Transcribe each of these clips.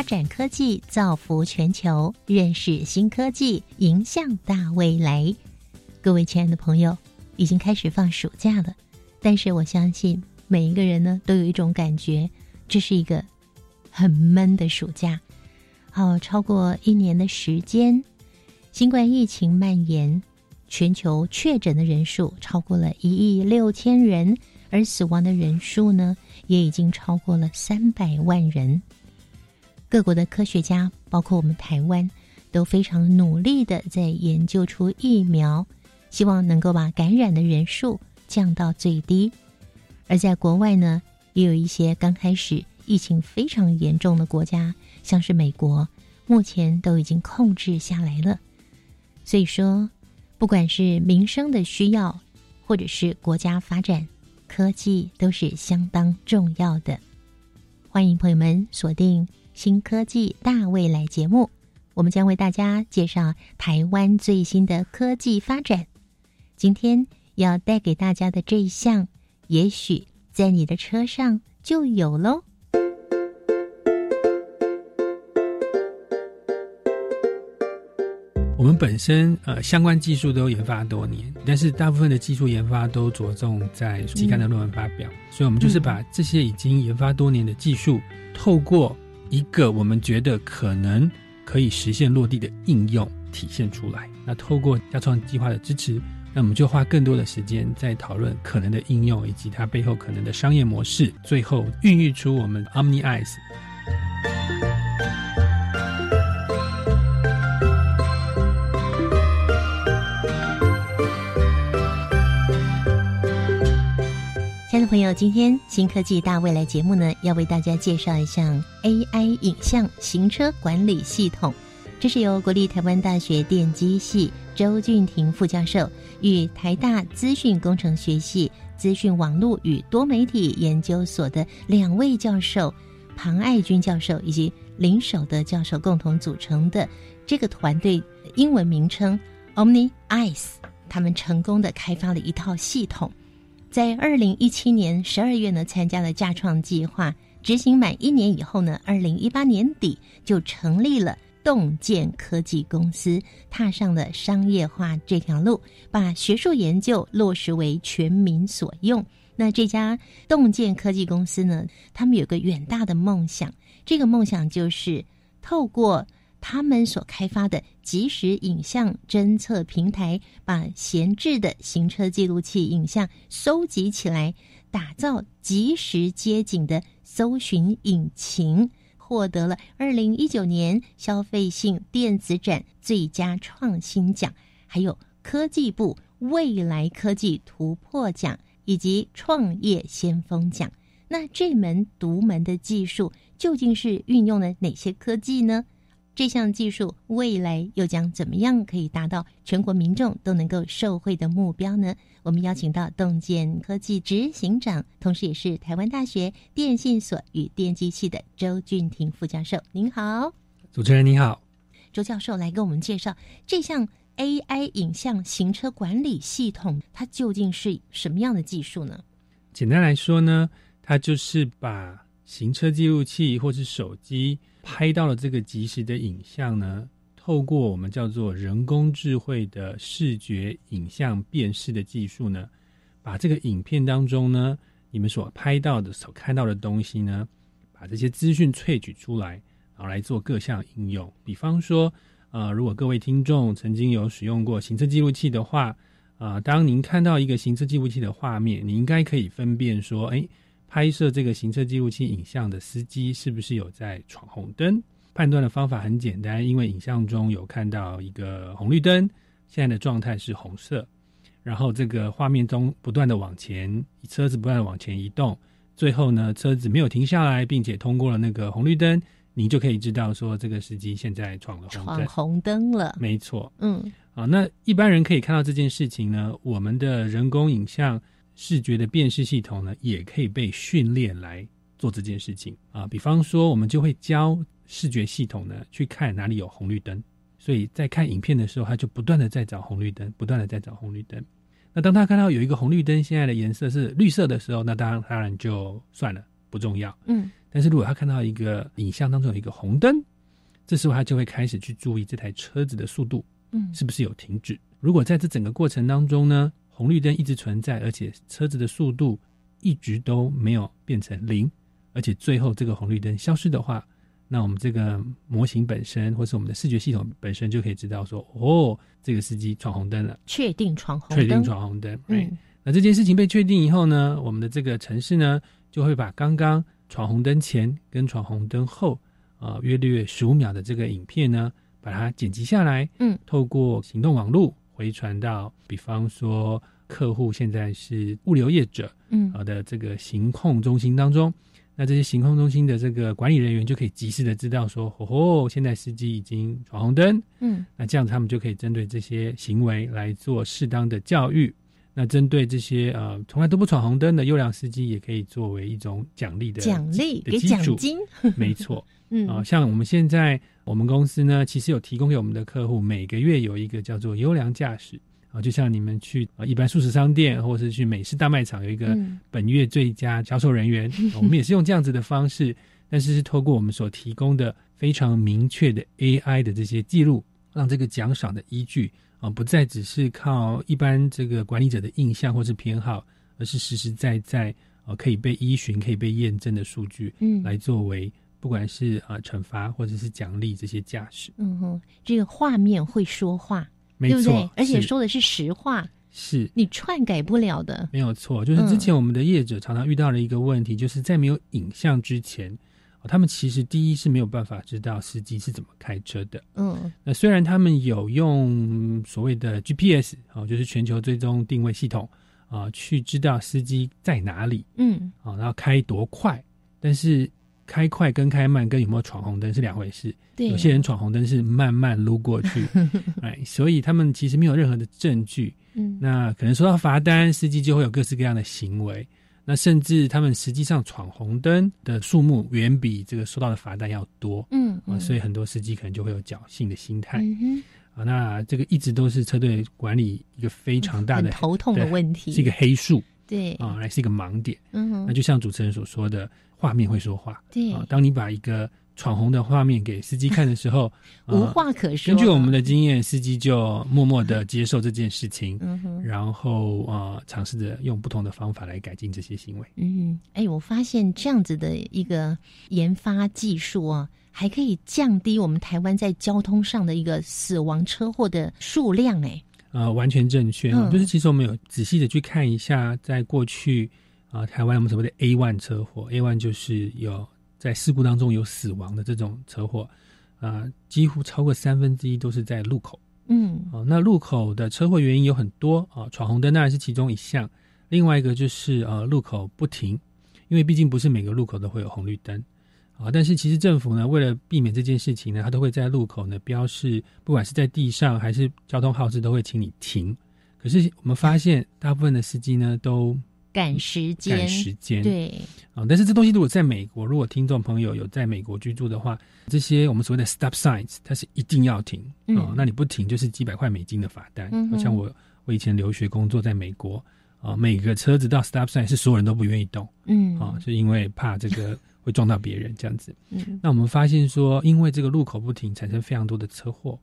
发展科技，造福全球；认识新科技，迎向大未来。各位亲爱的朋友，已经开始放暑假了，但是我相信每一个人呢，都有一种感觉，这是一个很闷的暑假。好，超过一年的时间，新冠疫情蔓延，全球确诊的人数超过了一亿六千人，而死亡的人数呢，也已经超过了三百万人。各国的科学家，包括我们台湾，都非常努力的在研究出疫苗，希望能够把感染的人数降到最低。而在国外呢，也有一些刚开始疫情非常严重的国家，像是美国，目前都已经控制下来了。所以说，不管是民生的需要，或者是国家发展，科技都是相当重要的。欢迎朋友们锁定。新科技大未来节目，我们将为大家介绍台湾最新的科技发展。今天要带给大家的这一项，也许在你的车上就有喽。我们本身呃相关技术都研发多年，但是大部分的技术研发都着重在期刊的论文发表，所以我们就是把这些已经研发多年的技术，透过一个我们觉得可能可以实现落地的应用体现出来。那透过加创计划的支持，那我们就花更多的时间在讨论可能的应用以及它背后可能的商业模式，最后孕育出我们 Omni Eyes。今天新科技大未来节目呢，要为大家介绍一项 AI 影像行车管理系统。这是由国立台湾大学电机系周俊廷副教授与台大资讯工程学系资讯网络与多媒体研究所的两位教授庞爱军教授以及林守德教授共同组成的这个团队，英文名称 Omni Eyes，他们成功的开发了一套系统。在二零一七年十二月呢，参加了架创计划，执行满一年以后呢，二零一八年底就成立了洞见科技公司，踏上了商业化这条路，把学术研究落实为全民所用。那这家洞见科技公司呢，他们有个远大的梦想，这个梦想就是透过。他们所开发的即时影像侦测平台，把闲置的行车记录器影像收集起来，打造即时街景的搜寻引擎，获得了二零一九年消费性电子展最佳创新奖，还有科技部未来科技突破奖以及创业先锋奖。那这门独门的技术究竟是运用了哪些科技呢？这项技术未来又将怎么样可以达到全国民众都能够受惠的目标呢？我们邀请到洞见科技执行长，同时也是台湾大学电信所与电机系的周俊廷副教授。您好，主持人你好，周教授来给我们介绍这项 AI 影像行车管理系统，它究竟是什么样的技术呢？简单来说呢，它就是把行车记录器或是手机。拍到了这个即时的影像呢，透过我们叫做人工智慧的视觉影像辨识的技术呢，把这个影片当中呢，你们所拍到的、所看到的东西呢，把这些资讯萃取出来，然后来做各项应用。比方说，呃，如果各位听众曾经有使用过行车记录器的话，啊，当您看到一个行车记录器的画面，你应该可以分辨说，哎。拍摄这个行车记录器影像的司机是不是有在闯红灯？判断的方法很简单，因为影像中有看到一个红绿灯，现在的状态是红色，然后这个画面中不断的往前，车子不断的往前移动，最后呢，车子没有停下来，并且通过了那个红绿灯，你就可以知道说这个司机现在闯了红闯灯。红灯了。没错，嗯啊，那一般人可以看到这件事情呢，我们的人工影像视觉的辨识系统呢，也可以被训练来做这件事情啊。比方说，我们就会教视觉系统呢去看哪里有红绿灯，所以在看影片的时候，它就不断的在找红绿灯，不断的在找红绿灯。那当他看到有一个红绿灯现在的颜色是绿色的时候，那当然当然就算了，不重要。嗯但是如果他看到一个影像当中有一个红灯，这时候他就会开始去注意这台车子的速度。嗯是不是有停止？如果在这整个过程当中呢，红绿灯一直存在，而且车子的速度一直都没有变成零，而且最后这个红绿灯消失的话，那我们这个模型本身，或是我们的视觉系统本身就可以知道说，哦，这个司机闯红灯了，确定闯红灯确定。闯红灯。right？嗯那这件事情被确定以后呢，我们的这个城市呢，就会把刚刚闯红灯前跟闯红灯后啊、约略十五秒的这个影片呢，把它剪辑下来，嗯，透过行动网络回传到，比方说客户现在是物流业者嗯好的这个行控中心当中，那这些行控中心的这个管理人员就可以及时的知道说，哦吼，现在司机已经闯红灯，嗯那这样他们就可以针对这些行为来做适当的教育。那针对这些呃从来都不闯红灯的优良司机，也可以作为一种奖励的奖励给奖金。没错嗯。啊、像我们现在我们公司呢，其实有提供给我们的客户每个月有一个叫做优良驾驶啊，就像你们去啊一般素食商店或者是去美式大卖场有一个嗯。本月最佳销售人员，啊我们也是用这样子的方式，但是是透过我们所提供的非常明确的 AI 的这些记录，让这个奖赏的依据啊不再只是靠一般这个管理者的印象或是偏好，而是实实在在啊可以被依循、可以被验证的数据嗯。来作为不管是啊惩罚或者是奖励这些驾驶。嗯哼，这个画面会说话，没对不对错？，而且说的是实话，是你篡改不了的。没有错，就是之前我们的业者常常遇到的一个问题，就是在没有影像之前，哦他们其实第一是没有办法知道司机是怎么开车的。嗯那虽然他们有用所谓的 GPS 哦，就是全球追踪定位系统啊，去知道司机在哪里嗯啊，然后开多快，但是开快跟开慢跟有没有闯红灯是两回事。对，有些人闯红灯是慢慢撸过去，哎，所以他们其实没有任何的证据。嗯那可能收到罚单，司机就会有各式各样的行为。那甚至他们实际上闯红灯的数目远比这个收到的罚单要多啊，嗯嗯，所以很多司机可能就会有侥幸的心态啊。那这个一直都是车队管理一个非常大很的头痛的对问题，是一个黑数对啊，来是一个盲点。嗯哼那就像主持人所说的，画面会说话对啊。当你把一个闯红的画面给司机看的时候，无啊话可说。根据我们的经验，司机就默默的接受这件事情，嗯然后呃，尝试着用不同的方法来改进这些行为。嗯，哎，我发现这样子的一个研发技术啊，还可以降低我们台湾在交通上的一个死亡车祸的数量。哎，呃，完全正确、嗯就是其实我们有仔细的去看一下，在过去啊、台湾我们所谓的 A one 车祸，A one 就是有在事故当中有死亡的这种车祸，啊、几乎超过三分之一都是在路口。嗯哦，那路口的车祸原因有很多啊，闯红灯当然是其中一项，另外一个就是呃路口不停，因为毕竟不是每个路口都会有红绿灯啊。但是其实政府呢，为了避免这件事情呢，它都会在路口呢标示，不管是在地上还是交通号志，都会请你停。可是我们发现，大部分的司机呢都赶时间，赶时间，对，啊，但是这东西如果在美国，如果听众朋友有在美国居住的话，这些我们所谓的 stop signs，它是一定要停啊、嗯那你不停就是几百块美金的罚单。嗯哼像我我以前留学工作在美国啊，每个车子到 stop sign 是所有人都不愿意动嗯啊，是因为怕这个会撞到别人这样子。嗯那我们发现说，因为这个路口不停，产生非常多的车祸。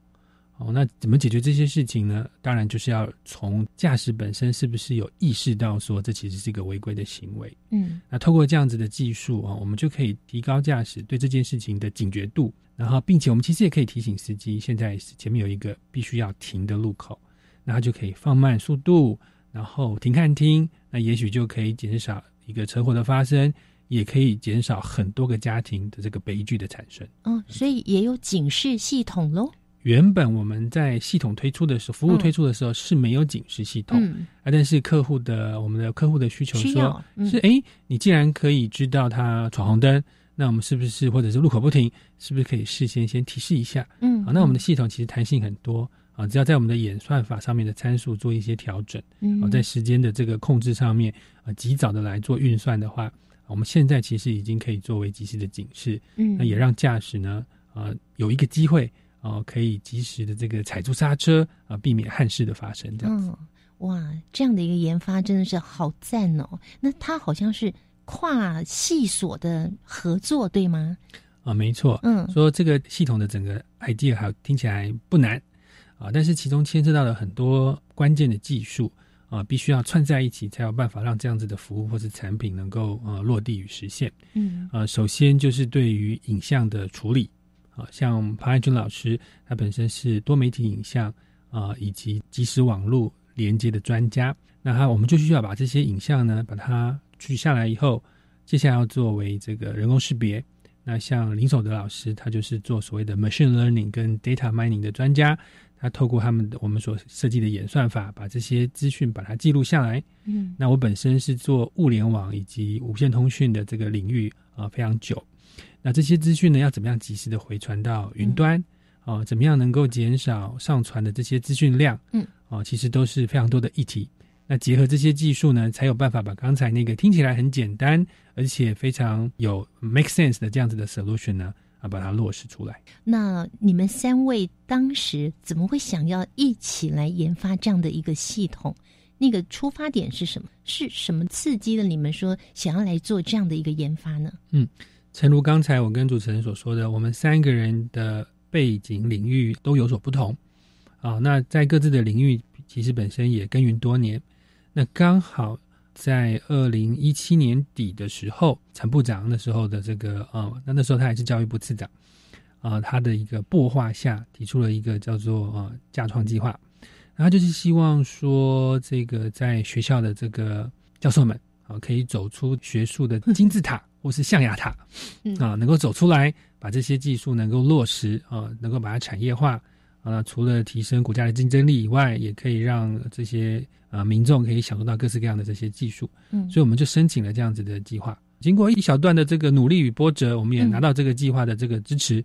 哦，那怎么解决这些事情呢？当然就是要从驾驶本身是不是有意识到说这其实是一个违规的行为。嗯那透过这样子的技术啊，我们就可以提高驾驶对这件事情的警觉度，然后并且我们其实也可以提醒司机，现在前面有一个必须要停的路口，那他就可以放慢速度，然后停看听，那也许就可以减少一个车祸的发生，也可以减少很多个家庭的这个悲剧的产生。嗯，所以也有警示系统喽。原本我们在系统推出的时候，服务推出的时候是没有警示系统嗯，啊，但是客户的我们的客户的需求说嗯。是，哎，你既然可以知道他闯红灯，那我们是不是或者是路口不停，是不是可以事先先提示一下？嗯，啊，那我们的系统其实弹性很多啊，只要在我们的演算法上面的参数做一些调整，嗯。啊，在时间的这个控制上面啊，及早的来做运算的话，啊我们现在其实已经可以作为及时的警示，嗯。那也让驾驶呢啊有一个机会啊，可以及时的这个踩住刹车啊，避免憾事的发生。这样子，嗯，哇，这样的一个研发真的是好赞哦！那它好像是跨系所的合作，对吗？啊，没错，嗯说这个系统的整个 idea 还听起来不难啊，但是其中牵涉到了很多关键的技术啊，必须要串在一起，才有办法让这样子的服务或是产品能够呃落地与实现。嗯呃，首先就是对于影像的处理啊，像庞爱军老师，他本身是多媒体影像啊以及即时网络连接的专家，那他我们就需要把这些影像呢，把它取下来以后，接下来要作为这个人工识别。那像林守德老师，他就是做所谓的 machine learning 跟 data mining 的专家，他透过他们的我们所设计的演算法，把这些资讯把它记录下来，嗯那我本身是做物联网以及无线通讯的这个领域啊、非常久。那这些资讯呢，要怎么样及时的回传到云端？啊、怎么样能够减少上传的这些资讯量？嗯，啊、其实都是非常多的议题。那结合这些技术呢，才有办法把刚才那个听起来很简单，而且非常有 make sense 的这样子的 solution 呢，啊，把它落实出来。那你们三位当时怎么会想要一起来研发这样的一个系统？那个出发点是什么？是什么刺激了你们说想要来做这样的一个研发呢？诚如刚才我跟主持人所说的，我们三个人的背景领域都有所不同啊。那在各自的领域，其实本身也耕耘多年。那刚好在二零一七年底的时候，陈部长那时候的这个啊，那那时候他还是教育部次长啊，他的一个擘画下提出了一个叫做啊架创计划，然后就是希望说这个在学校的这个教授们啊，可以走出学术的金字塔或是象牙塔。嗯啊，能够走出来，把这些技术能够落实啊，能够把它产业化啊，除了提升国家的竞争力以外，也可以让这些啊民众可以享受到各式各样的这些技术。嗯所以我们就申请了这样子的计划。经过一小段的这个努力与波折，我们也嗯拿到这个计划的这个支持。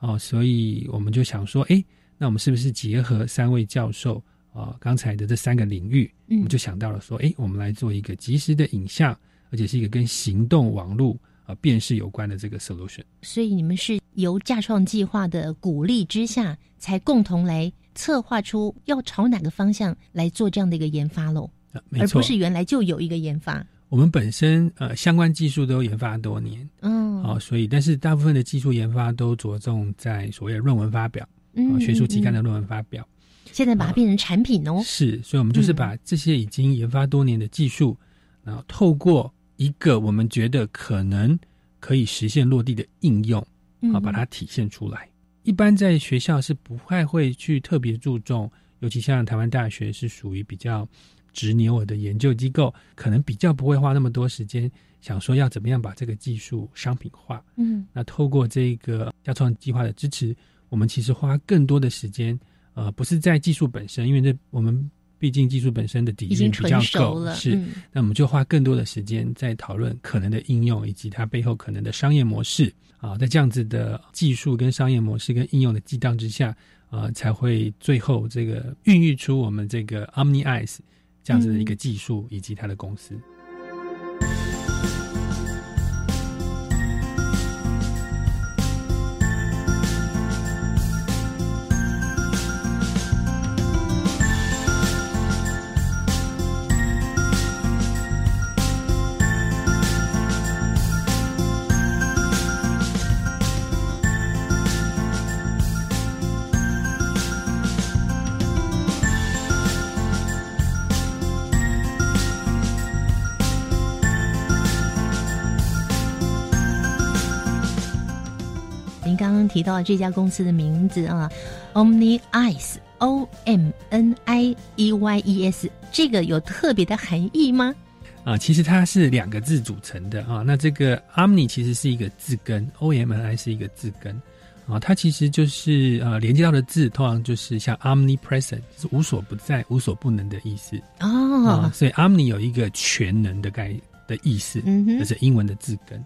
哦，所以我们就想说，哎，那我们是不是结合三位教授啊刚才的这三个领域，我嗯们就想到了说，哎，我们来做一个即时的影像，而且是一个跟行动网络啊辨识有关的这个 solution。所以你们是由架创计划的鼓励之下，才共同来策划出要朝哪个方向来做这样的一个研发喽，啊没错，而不是原来就有一个研发。我们本身呃相关技术都研发多年嗯，啊、所以但是大部分的技术研发都着重在所谓的论文发表啊、嗯学术期刊的嗯论文发表。嗯现在把它变成产品哦。是，所以我们就是把这些已经研发多年的技术，然后透过一个我们觉得可能可以实现落地的应用啊，嗯把它体现出来。一般在学校是不太会去特别注重，尤其像台湾大学是属于比较执牛的研究机构，可能比较不会花那么多时间想说要怎么样把这个技术商品化。嗯那透过这个加创计划的支持，我们其实花更多的时间，呃，不是在技术本身，因为这我们毕竟技术本身的底蕴比较够，了。是，嗯那我们就花更多的时间在讨论可能的应用以及它背后可能的商业模式啊，在这样子的技术跟商业模式跟应用的激荡之下，啊，才会最后这个孕育出我们这个 Omni Eyes 这样子的一个技术以及它的公司。您到这家公司的名字啊，Omni Eyes，O M N I E Y E S，这个有特别的含义吗？啊，其实它是两个字组成的啊。那这个 Omni 其实是一个字根，O M N I 是一个字根啊，它其实就是呃连接到的字，通常就是像 omnipresent，是无所不在、无所不能的意思哦啊。，所以 omni 有一个全能的概的意思，嗯哼，这是英文的字根。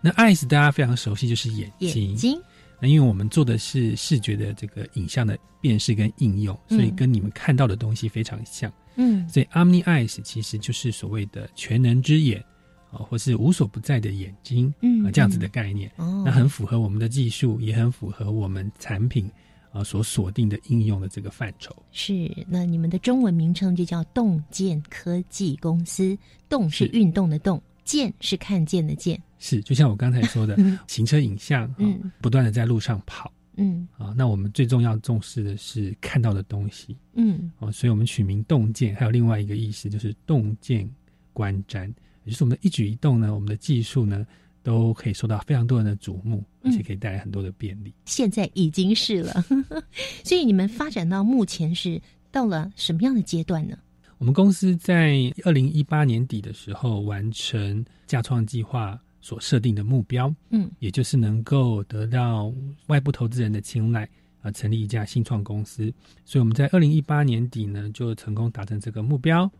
那 eyes 大家非常熟悉，就是眼睛。眼睛，那因为我们做的是视觉的这个影像的辨识跟应用，所以嗯跟你们看到的东西非常像。嗯所以 omni eyes 其实就是所谓的全能之眼啊，或是无所不在的眼睛嗯啊这样子的概念。哦，那很符合我们的技术，也很符合我们产品啊所锁定的应用的这个范畴。是，那你们的中文名称就叫洞见科技公司，洞是是运动的动，见是看见的见，是，就像我刚才说的嗯，行车影像，啊嗯不断的在路上跑。嗯。啊。那我们最重要重视的是看到的东西。嗯。哦，所以我们取名洞见，还有另外一个意思就是洞见观瞻，也就是我们的一举一动呢，我们的技术呢都可以受到非常多人的瞩目，而且嗯可以带来很多的便利。现在已经是了，所以你们发展到目前是到了什么样的阶段呢？我们公司在二零一八年底的时候完成架创计划所设定的目标，嗯也就是能够得到外部投资人的青睐，啊、成立一家新创公司。所以我们在二零一八年底呢，就成功达成这个目标。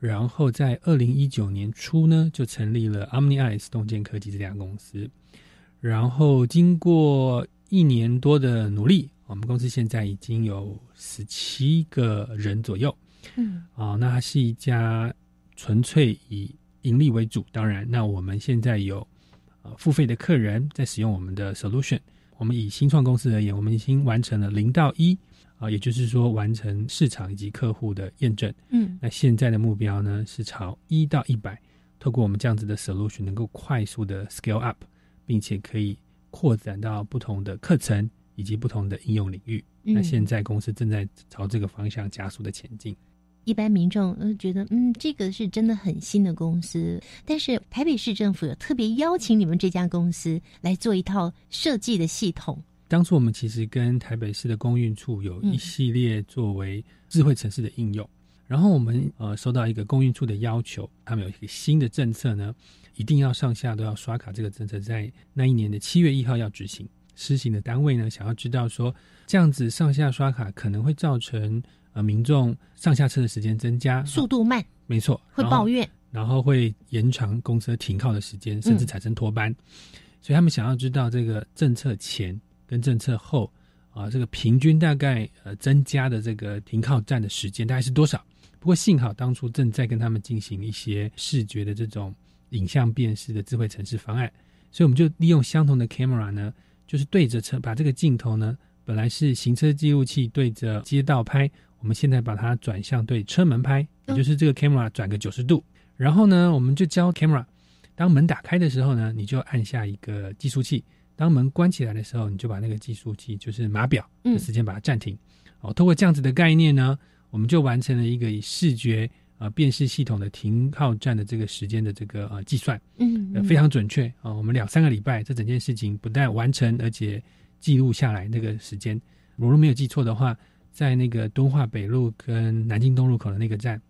然后在二零一九年初呢，就成立了 OmniEyes 洞见科技这家公司。然后经过一年多的努力，我们公司现在已经有十七个人左右。嗯啊、那它是一家纯粹以盈利为主。当然，那我们现在有呃付费的客人在使用我们的 solution。我们以新创公司而言，我们已经完成了零到一啊，也就是说完成市场以及客户的验证。嗯那现在的目标呢是朝一到一百，透过我们这样子的 solution，能够快速的 scale up，并且可以扩展到不同的课程以及不同的应用领域。那嗯现在公司正在朝这个方向加速的前进。一般民众呃觉得，嗯，这个是真的很新的公司，但是台北市政府有特别邀请你们这家公司来做一套设计的系统。当初我们其实跟台北市的公运处有一系列作为智慧城市的应用，然后我们呃收到一个公运处的要求，他们有一个新的政策呢，一定要上下都要刷卡，这个政策在那一年的七月一号要执行。施行的单位呢，想要知道说这样子上下刷卡可能会造成呃民众上下车的时间增加，速度慢没错，会抱怨，然后会延长公车停靠的时间，甚至产生脱班。所以他们想要知道这个政策前跟政策后啊，这个平均大概呃增加的这个停靠站的时间大概是多少？不过幸好当初正在跟他们进行一些视觉的这种影像辨识的智慧城市方案，所以我们就利用相同的 camera 呢，就是对着车把这个镜头呢，本来是行车记录器对着街道拍，我们现在把它转向对车门拍，也就是这个 camera 转个九十度。然后呢，我们就教 camera，当门打开的时候呢，你就按下一个计数器；当门关起来的时候，你就把那个计数器，就是码表嗯的时间把它暂停。哦，通过这样子的概念呢，我们就完成了一个以视觉呃辨识系统的停靠站的这个时间的这个呃计算，嗯，呃非常准确啊、我们两三个礼拜，这整件事情不但完成，而且记录下来那个时间。我如果没有记错的话，在那个敦化北路跟南京东路口的那个站，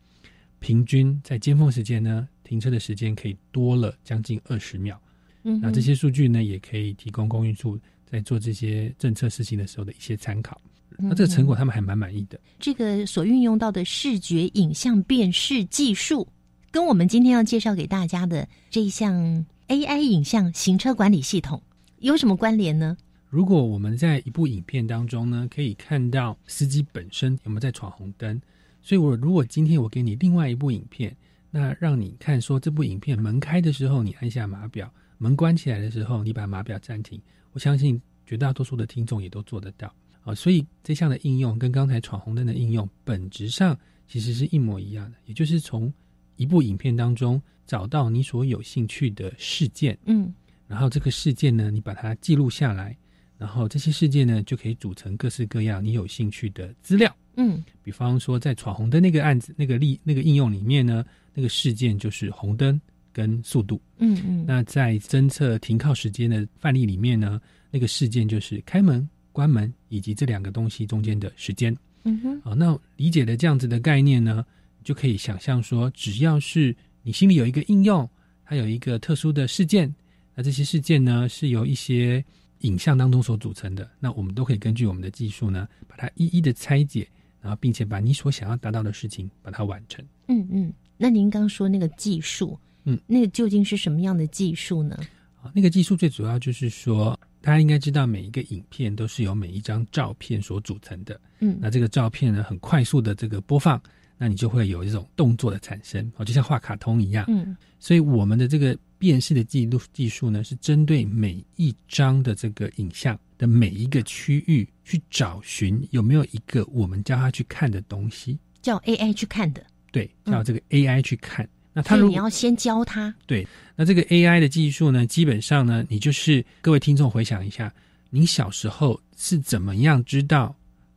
平均在尖峰时间呢，停车的时间可以多了将近二十秒。嗯，那这些数据呢，也可以提供公运处在做这些政策事情的时候的一些参考。那这个成果他们还蛮满意的。这个所运用到的视觉影像辨识技术，跟我们今天要介绍给大家的这一项 AI 影像行车管理系统有什么关联呢？如果我们在一部影片当中呢，可以看到司机本身有没有在闯红灯，所以我如果今天我给你另外一部影片，那让你看说这部影片门开的时候你按下码表，门关起来的时候你把码表暂停，我相信绝大多数的听众也都做得到啊。所以这项的应用跟刚才闯红灯的应用本质上其实是一模一样的，也就是从一部影片当中找到你所有兴趣的事件。嗯然后这个事件呢，你把它记录下来，然后这些事件呢，就可以组成各式各样你有兴趣的资料。嗯比方说，在闯红灯那个案子、那个例、那个应用里面呢，那个事件就是红灯跟速度。嗯嗯，那在侦测停靠时间的范例里面呢，那个事件就是开门、关门以及这两个东西中间的时间。嗯哼好，那理解了这样子的概念呢，你就可以想象说，只要是你心里有一个应用，它有一个特殊的事件，那这些事件呢是由一些影像当中所组成的，那我们都可以根据我们的技术呢，把它一一的拆解，然后并且把你所想要达到的事情把它完成。嗯嗯，那您刚说那个技术，嗯，那个究竟是什么样的技术呢？啊，那个技术最主要就是说，大家应该知道，每一个影片都是由每一张照片所组成的。嗯那这个照片呢，很快速的这个播放，那你就会有一种动作的产生，哦，就像画卡通一样。嗯所以我们的这个辨识的记录技术呢，是针对每一张的这个影像的每一个区域去找寻有没有一个我们叫它去看的东西。叫 AI 去看的，对，嗯叫这个 AI 去看。那他你要先教他。对那这个 AI 的技术呢，基本上呢，你就是各位听众回想一下，您小时候是怎么样知道，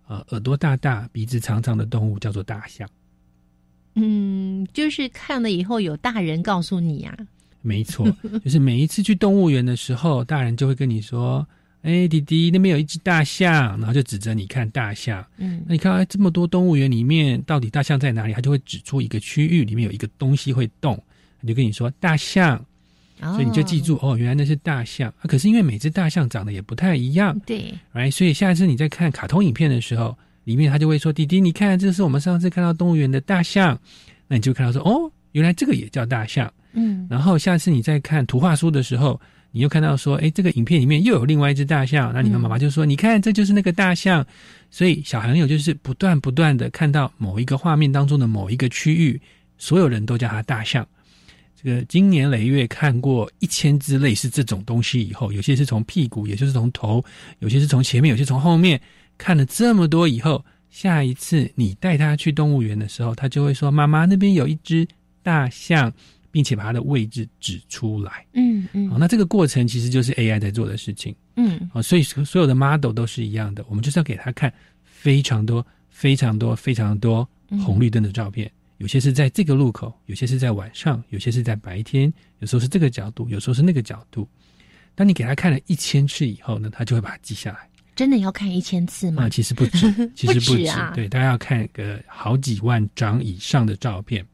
呃，耳朵大大、鼻子长长的动物叫做大象？嗯，就是看了以后有大人告诉你啊，没错，就是每一次去动物园的时候，大人就会跟你说：“哎，弟弟，那边有一只大象。”然后就指着你看大象。嗯那你看，哎，这么多动物园里面，到底大象在哪里？他就会指出一个区域里面有一个东西会动，他就跟你说大象。所以你就记住哦，原来那是大象。啊、可是因为每只大象长得也不太一样哦，对，，right？所以下一次你在看卡通影片的时候，里面他就会说：“弟弟，你看，这是我们上次看到动物园的大象。”那你就看到说：“哦，原来这个也叫大象。”嗯然后下次你再看图画书的时候，你又看到说：“哎，这个影片里面又有另外一只大象。”那你们妈妈就说：“你看，这就是那个大象。”所以小朋友就是不断不断的看到某一个画面当中的某一个区域，所有人都叫它大象。这个经年累月看过一千只类似这种东西以后，有些是从屁股，有些是从头，有些是从前面，有些从后面，看了这么多以后，下一次你带他去动物园的时候，他就会说：“妈妈，那边有一只大象。”并且把它的位置指出来。嗯好，嗯那这个过程其实就是 AI 在做的事情。嗯啊，所以所有的 model 都是一样的，我们就是要给他看非常多、非常多、非常多红绿灯的照片。有些是在这个路口，有些是在晚上，有些是在白天，有时候是这个角度，有时候是那个角度。当你给他看了一千次以后呢，他就会把它记下来。真的要看一千次吗啊、吗？其实不止，其实不止，止啊对，大家要看个好几万张以上的照片，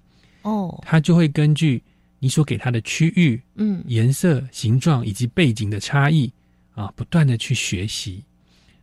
哦，他就会根据你所给他的区域、嗯颜色、形状以及背景的差异啊，不断的去学习。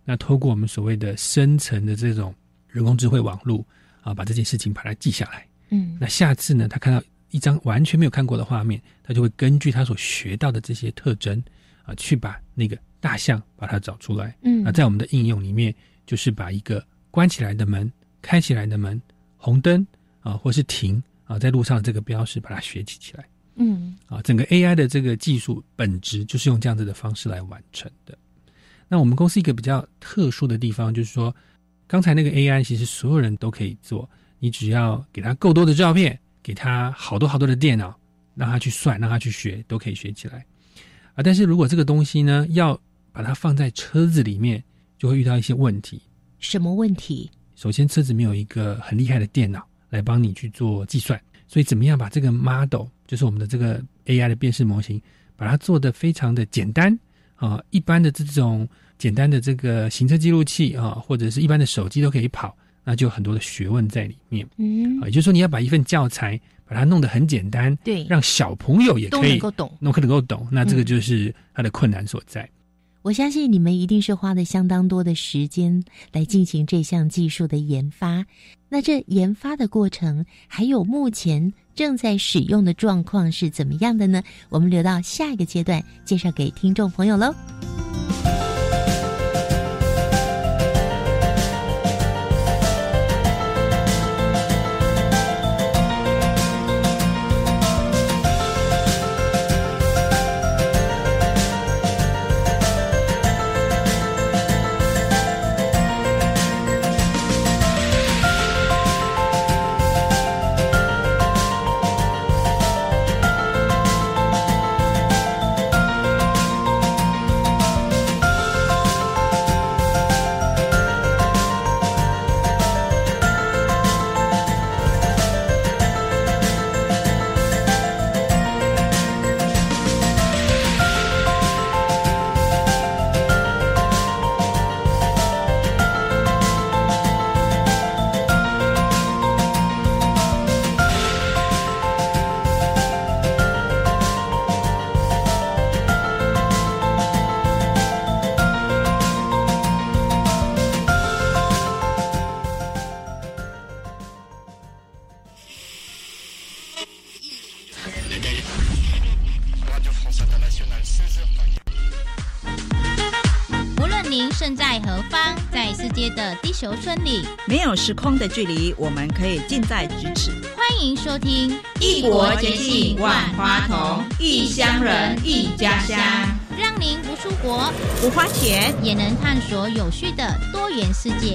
那透过我们所谓的深层的这种人工智慧网络啊，把这件事情把它记下来。嗯那下次呢，他看到一张完全没有看过的画面，他就会根据他所学到的这些特征啊，去把那个大象把它找出来。嗯那在我们的应用里面，就是把一个关起来的门、开起来的门、红灯啊，或是停啊，在路上这个标识，把它学习起来。嗯啊，整个 AI 的这个技术本质就是用这样子的方式来完成的。那我们公司一个比较特殊的地方，就是说，刚才那个 AI 其实所有人都可以做，你只要给他够多的照片，给他好多好多的电脑，让他去算，让他去学，都可以学起来。啊，但是如果这个东西呢，要把它放在车子里面，就会遇到一些问题。什么问题？首先，车子没有一个很厉害的电脑来帮你去做计算，所以怎么样把这个 model，就是我们的这个 AI 的辨识模型，把它做的非常的简单啊，一般的这种简单的这个行车记录器啊，或者是一般的手机都可以跑，那就有很多的学问在里面嗯啊。也就是说，你要把一份教材把它弄得很简单，对，让小朋友也可以能够懂。弄能够懂，那这个嗯就是它的困难所在。我相信你们一定是花了相当多的时间来进行这项技术的研发。那这研发的过程，还有目前正在使用的状况是怎么样的呢？我们留到下一个阶段介绍给听众朋友喽。界的地球村里，没有时空的距离，我们可以近在咫尺。欢迎收听《异国节气万花筒，异乡人异家乡》，让您不出国不花钱也能探索有趣的多元世界。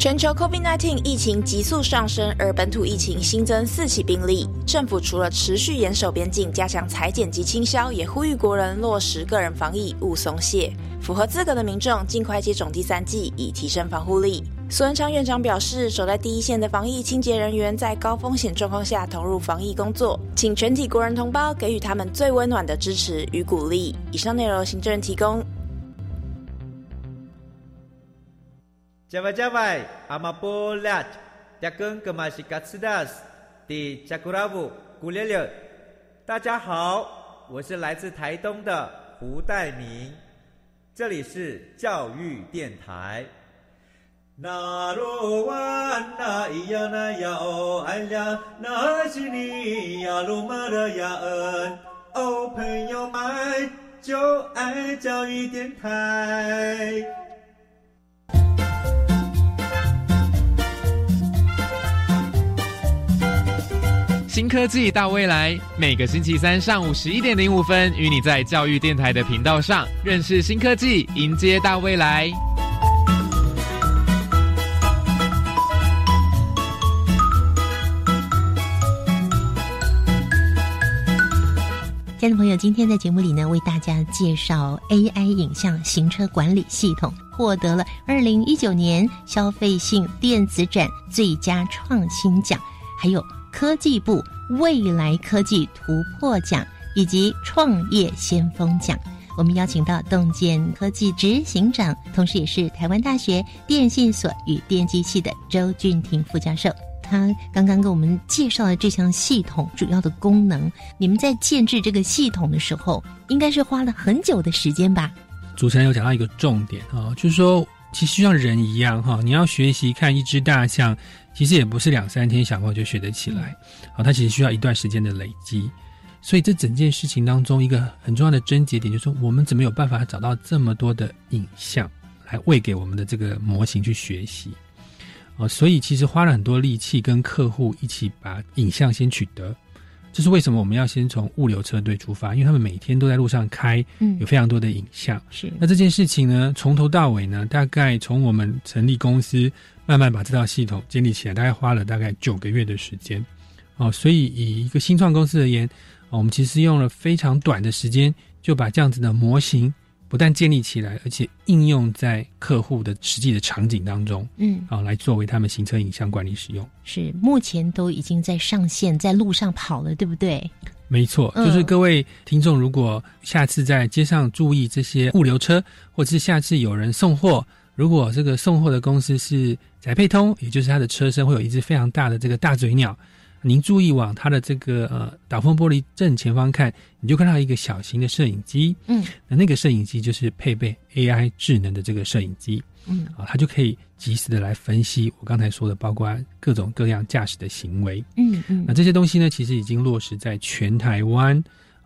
全球 COVID-19 疫情急速上升，而本土疫情新增四起病例。政府除了持续严守边境、加强裁剪及清消，也呼吁国人落实个人防疫，勿松懈。符合资格的民众尽快接种第三剂，以提升防护力。苏文昌院长表示，守在第一线的防疫清洁人员在高风险状况下投入防疫工作，请全体国人同胞给予他们最温暖的支持与鼓励。以上内容，行政人提供。Jawai-jawai, amapolat, jakeng kemasikat di Jakurabu, Gulele。大家好，我是来自台东的胡代明，这里是教育电台。那罗哇那咿呀那呀哦哎呀，那是你呀鲁玛的呀恩哦，朋友们就爱教育电台。新科技大未来，每个星期三上午十一点零五分，与你在教育电台的频道上认识新科技，迎接大未来。亲爱的朋友，今天在节目里呢，为大家介绍 AI 影像行车管理系统，获得了二零一九年消费性电子展最佳创新奖，还有。科技部未来科技突破奖以及创业先锋奖，我们邀请到洞见科技执行长，同时也是台湾大学电信所与电机系的周俊廷副教授。他刚刚跟我们介绍了这项系统主要的功能。你们在建制这个系统的时候，应该是花了很久的时间吧？主持人有讲到一个重点啊，就是说，其实像人一样哈，你要学习看一只大象。其实也不是两三天想过就学得起来，啊，它其实需要一段时间的累积。所以这整件事情当中，一个很重要的症结点就是说，我们怎么有办法找到这么多的影像来喂给我们的这个模型去学习？哦，所以其实花了很多力气跟客户一起把影像先取得。这是为什么我们要先从物流车队出发？因为他们每天都在路上开，嗯，有非常多的影像。是那这件事情呢，从头到尾呢，大概从我们成立公司，慢慢把这套系统建立起来，大概花了大概九个月的时间。哦，所以以一个新创公司而言，我们其实用了非常短的时间，就把这样子的模型。不但建立起来，而且应用在客户的实际的场景当中，嗯，啊，来作为他们行车影像管理使用。是目前都已经在上线，在路上跑了，对不对？没错，就是各位听众，如果下次在街上注意这些物流车，或者是下次有人送货，如果这个送货的公司是宅配通，也就是它的车身会有一只非常大的这个大嘴鸟。您注意往它的这个呃挡风玻璃正前方看，你就看到一个小型的摄影机。嗯，那那个摄影机就是配备 AI 智能的这个摄影机。嗯，啊，它就可以及时的来分析我刚才说的，包括各种各样驾驶的行为。嗯嗯，那这些东西呢，其实已经落实在全台湾，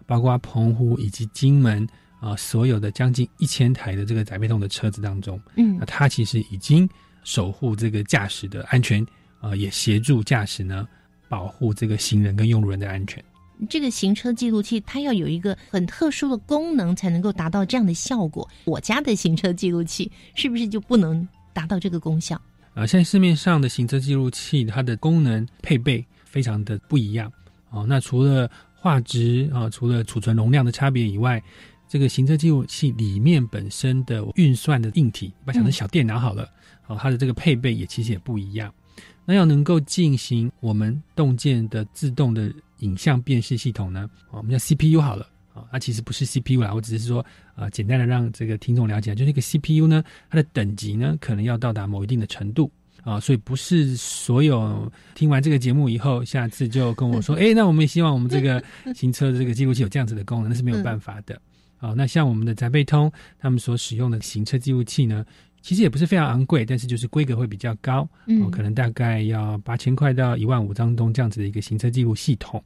包括澎湖以及金门啊，所有的将近一千台的这个载配动的车子当中。嗯，那它其实已经守护这个驾驶的安全啊，也协助驾驶呢。保护这个行人跟用路人的安全。这个行车记录器它要有一个很特殊的功能，才能够达到这样的效果。我家的行车记录器是不是就不能达到这个功效？啊，现在市面上的行车记录器，它的功能配备非常的不一样。哦，那除了画质啊，除了储存容量的差别以外，这个行车记录器里面本身的运算的硬体，把它想成小电脑好了。哦，它的这个配备也其实也不一样。那要能够进行我们动件的自动的影像辨识系统呢，我们叫 CPU 好了啊，它其实不是 CPU 啦，我只是说啊，简单的让这个听众了解，就是那个 CPU 呢，它的等级呢，可能要到达某一定的程度啊，所以不是所有听完这个节目以后，下次就跟我说，哎，那我们也希望我们这个行车的这个记录器有这样子的功能，那是没有办法的。好，那像我们的宅配通，他们所使用的行车记录器呢？其实也不是非常昂贵，但是就是规格会比较高，嗯，可能大概要八千块到一万五当中这样子的一个行车记录系统，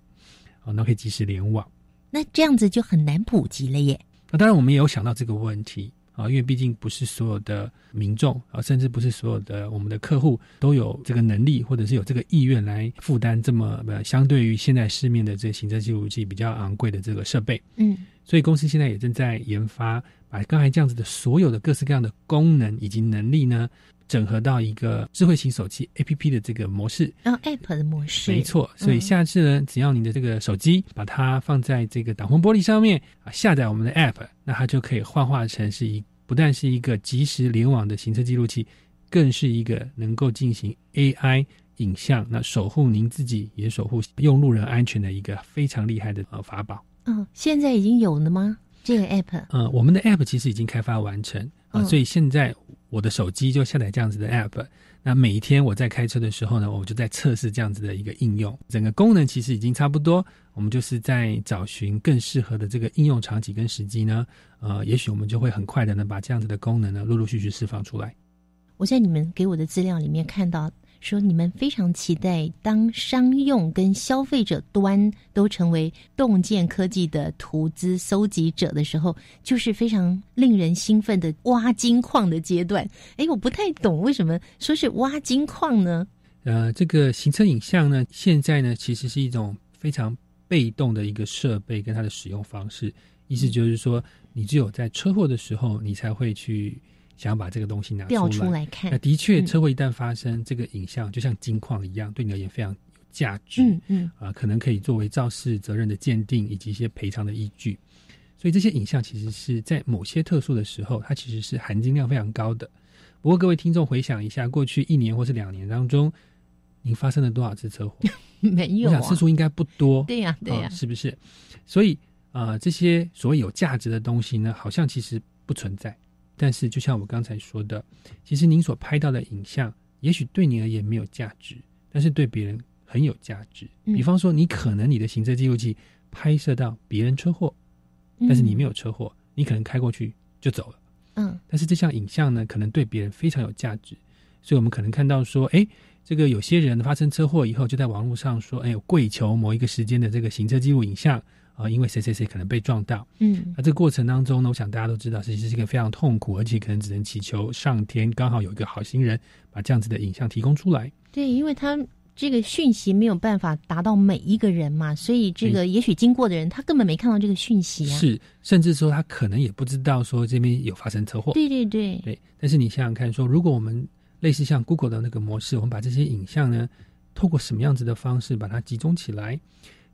哦，那可以及时联网。那这样子就很难普及了耶。那当然我们也有想到这个问题啊，因为毕竟不是所有的民众啊，甚至不是所有的我们的客户都有这个能力或者是有这个意愿来负担这么呃相对于现在市面的这行车记录器比较昂贵的这个设备，嗯，所以公司现在也正在研发。把刚才这样子的所有的各式各样的功能以及能力呢，整合到一个智慧型手机 A P P 的这个模式，然后 App 的模式，没错。所以下次呢，只要你的这个手机把它放在这个挡风玻璃上面啊，下载我们的 App，那它就可以幻化成是一不但是一个即时联网的行车记录器，更是一个能够进行 A I 影像，那守护您自己也守护用路人安全的一个非常厉害的呃法宝。嗯，现在已经有了吗？这个 app，呃，我们的 app 其实已经开发完成啊，所以现在我的手机就下载这样子的 app。那每一天我在开车的时候呢，我就在测试这样子的一个应用。整个功能其实已经差不多，我们就是在找寻更适合的这个应用场景跟时机呢。呃，也许我们就会很快的呢，把这样子的功能呢，陆陆续续释放出来。我在你们给我的资料里面看到。说你们非常期待，当商用跟消费者端都成为洞见科技的图资搜集者的时候，就是非常令人兴奋的挖金矿的阶段。哎，我不太懂为什么说是挖金矿呢？呃，这个行车影像呢，现在呢其实是一种非常被动的一个设备跟它的使用方式，意思就是说，你只有在车祸的时候，你才会去。想要把这个东西拿出来看，那的确，车祸一旦发生，这个影像就像金矿一样，对你而言非常有价值。嗯嗯，啊，可能可以作为肇事责任的鉴定以及一些赔偿的依据。所以这些影像其实是在某些特殊的时候，它其实是含金量非常高的。不过各位听众回想一下，过去一年或是两年当中，您发生了多少次车祸？没有，我想次数应该不多。对呀，对呀，是不是？所以啊，这些所谓有价值的东西呢，好像其实不存在。但是，就像我刚才说的，其实您所拍到的影像，也许对你而言没有价值，但是对别人很有价值。比方说，你可能你的行车记录器拍摄到别人车祸，但是你没有车祸，你可能开过去就走了。嗯，但是这项影像呢，可能对别人非常有价值，所以我们可能看到说，哎，这个有些人发生车祸以后，就在网络上说，哎，跪求某一个时间的这个行车记录影像。啊，因为谁谁谁可能被撞到，嗯，那这个过程当中呢，我想大家都知道，其实是一个非常痛苦，而且可能只能祈求上天刚好有一个好心人把这样子的影像提供出来。对，因为他这个讯息没有办法达到每一个人嘛，所以这个也许经过的人他根本没看到这个讯息啊，是，甚至说他可能也不知道说这边有发生车祸。对对对，对。但是你想想看，说如果我们类似像 Google 的那个模式，我们把这些影像呢，透过什么样子的方式把它集中起来，